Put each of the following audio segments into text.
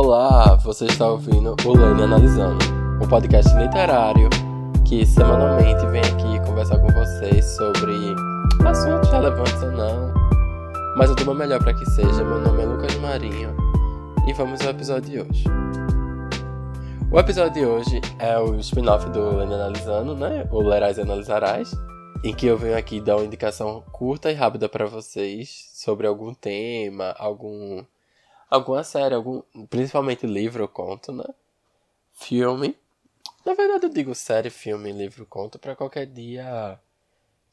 Olá, você está ouvindo o Lane Analisando, o podcast literário que semanalmente vem aqui conversar com vocês sobre assuntos relevantes ou não. Mas dou meu melhor para que seja. Meu nome é Lucas Marinho e vamos ao episódio de hoje. O episódio de hoje é o spin-off do Lane Analisando, né? O Lerais e Analisarás, em que eu venho aqui dar uma indicação curta e rápida para vocês sobre algum tema, algum alguma série, algum, principalmente livro ou conto, né? Filme. Na verdade eu digo série, filme, livro, conto para qualquer dia,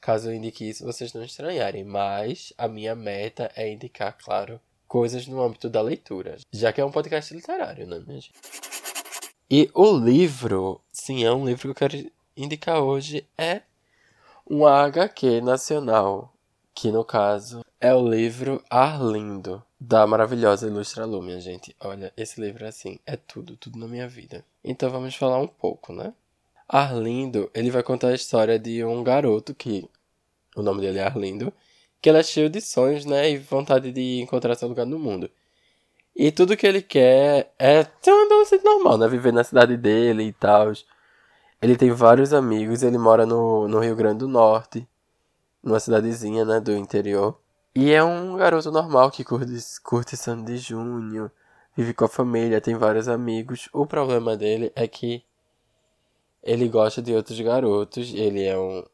caso eu indique isso, vocês não estranharem, mas a minha meta é indicar, claro, coisas no âmbito da leitura, já que é um podcast literário, né, minha gente? E o livro, sim, é um livro que eu quero indicar hoje, é um HQ nacional, que no caso é o livro Arlindo, da maravilhosa Ilustra Lu, minha gente. Olha, esse livro, assim, é tudo, tudo na minha vida. Então vamos falar um pouco, né? Arlindo, ele vai contar a história de um garoto que, o nome dele é Arlindo, que ele é cheio de sonhos, né, e vontade de encontrar seu lugar no mundo. E tudo que ele quer é ser um adolescente normal, né, viver na cidade dele e tal. Ele tem vários amigos, ele mora no, no Rio Grande do Norte, numa cidadezinha, né, do interior. E é um garoto normal que curte, curte Sandy Júnior, vive com a família, tem vários amigos. O problema dele é que ele gosta de outros garotos. Ele é um.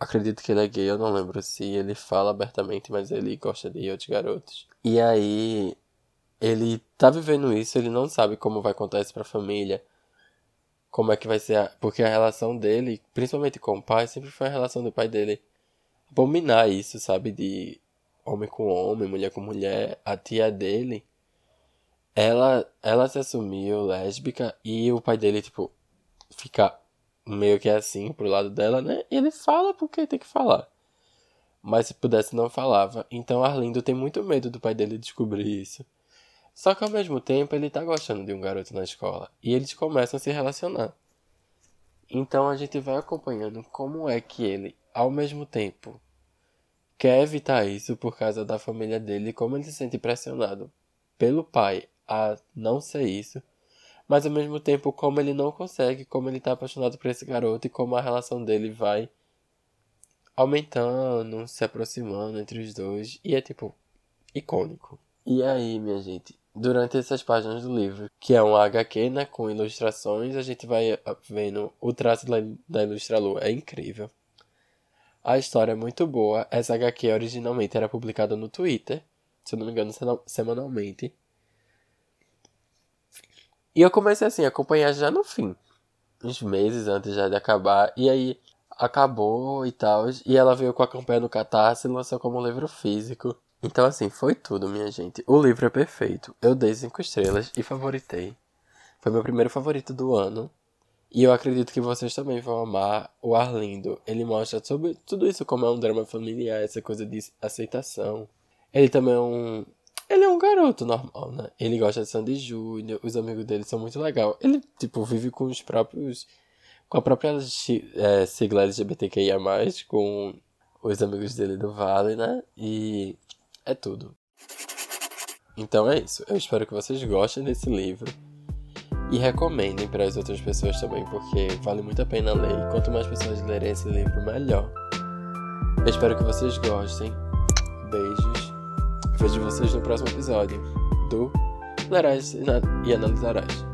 Acredito que ele é gay, eu não lembro se ele fala abertamente, mas ele gosta de outros garotos. E aí. Ele tá vivendo isso, ele não sabe como vai contar isso pra família. Como é que vai ser. A... Porque a relação dele, principalmente com o pai, sempre foi a relação do pai dele abominar isso, sabe? De homem com homem, mulher com mulher, a tia dele, ela, ela se assumiu lésbica e o pai dele, tipo, fica meio que assim pro lado dela, né? E ele fala porque tem que falar. Mas se pudesse não falava. Então Arlindo tem muito medo do pai dele descobrir isso. Só que ao mesmo tempo ele tá gostando de um garoto na escola. E eles começam a se relacionar. Então a gente vai acompanhando como é que ele, ao mesmo tempo, quer evitar isso por causa da família dele como ele se sente pressionado pelo pai a não ser isso, mas ao mesmo tempo como ele não consegue, como ele tá apaixonado por esse garoto e como a relação dele vai aumentando, se aproximando entre os dois e é tipo icônico. E aí, minha gente, durante essas páginas do livro, que é um HQ, né, com ilustrações, a gente vai vendo o traço da Ilustralu, é incrível. A história é muito boa. Essa HQ originalmente era publicada no Twitter, se eu não me engano, semanalmente. E eu comecei assim a acompanhar já no fim, uns meses antes já de acabar. E aí acabou e tal. E ela veio com a campanha no Catarse e lançou como livro físico. Então, assim, foi tudo, minha gente. O livro é perfeito. Eu dei cinco estrelas e favoritei. Foi meu primeiro favorito do ano. E eu acredito que vocês também vão amar o Arlindo. Ele mostra sobre tudo isso como é um drama familiar, essa coisa de aceitação. Ele também é um. Ele é um garoto normal, né? Ele gosta de Sandy Júnior, os amigos dele são muito legais. Ele, tipo, vive com os próprios. com a própria é, sigla LGBTQIA, com os amigos dele do Vale, né? E é tudo. Então é isso. Eu espero que vocês gostem desse livro. E recomendem para as outras pessoas também, porque vale muito a pena ler. E quanto mais pessoas lerem esse livro, melhor. Eu espero que vocês gostem. Beijos. Vejo vocês no próximo episódio do Lerás e Analisarás.